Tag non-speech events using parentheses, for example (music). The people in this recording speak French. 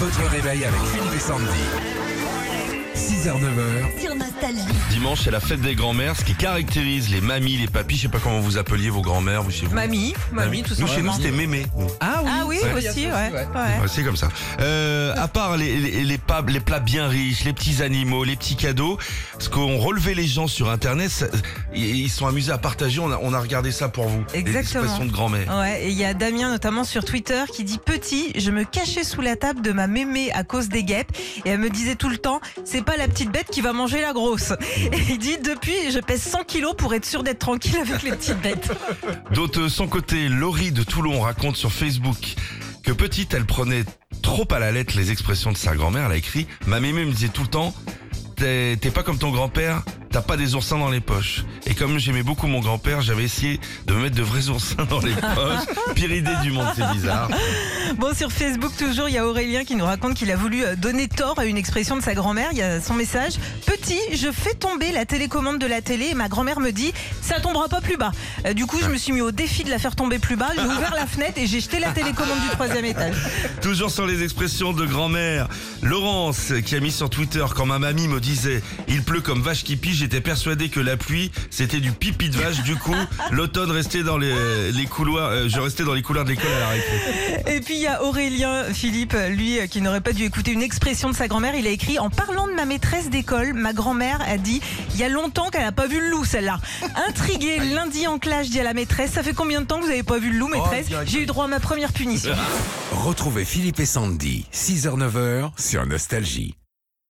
Votre réveil avec Philippe et Sandy. 6h-9h, sur Nostalgie. Dimanche, c'est la fête des grands-mères, ce qui caractérise les mamies, les papis. Je sais pas comment vous appeliez vos grands-mères, vous chez vous. Mamie, mamie, tout Nous, chez nous, c'était mémé. nous. Ah oui, Ouais. aussi, ouais. ouais. Ouais, c'est comme ça. Euh, à part les, les, les, pas- les plats bien riches, les petits animaux, les petits cadeaux, ce qu'ont relevé les gens sur Internet, ça- ils ils sont amusés à partager. On a, on a regardé ça pour vous. Les Exactement. expressions de grand-mère. Ouais, et il y a Damien notamment sur Twitter qui dit petit, je me cachais sous la table de ma mémé à cause des guêpes et elle me disait tout le temps, c'est pas la petite bête qui va manger la grosse. Et il dit depuis, je pèse 100 kilos pour être sûr d'être tranquille avec les petites bêtes. D'autre son côté, Laurie de Toulon raconte sur Facebook que petite, elle prenait trop à la lettre les expressions de sa grand-mère. Elle a écrit, ma mémé me disait tout le temps, t'es pas comme ton grand-père, t'as pas des oursins dans les poches. Et comme j'aimais beaucoup mon grand-père, j'avais essayé de me mettre de vrais (laughs) oursins dans les poches. Pire idée du monde, c'est bizarre. Bon, sur Facebook, toujours, il y a Aurélien qui nous raconte qu'il a voulu euh, donner tort à une expression de sa grand-mère. Il y a son message. Petit, je fais tomber la télécommande de la télé et ma grand-mère me dit, ça tombera pas plus bas. Euh, du coup, je me suis mis au défi de la faire tomber plus bas. J'ai ouvert la fenêtre et j'ai jeté la télécommande du troisième étage. (laughs) Toujours sur les expressions de grand-mère. Laurence qui a mis sur Twitter quand ma mamie me disait il pleut comme vache qui pige, j'étais persuadé que la pluie c'était du pipi de vache. Du coup, l'automne restait dans les, les couloirs, euh, je restais dans les couloirs de l'école à la récré. Et puis il y a Aurélien Philippe, lui euh, qui n'aurait pas dû écouter une expression de sa grand-mère. Il a écrit en parlant de ma maîtresse d'école, ma grand-mère a dit il y a longtemps qu'elle n'a pas vu le loup celle-là. (laughs) Intrigué lundi en clash, dit à la maîtresse ça fait combien de temps que vous n'avez pas vu le loup maîtresse J'ai eu droit à ma première punition. (laughs) retrouvez Philippe et Sandy. 6h-9h sur Nostalgie.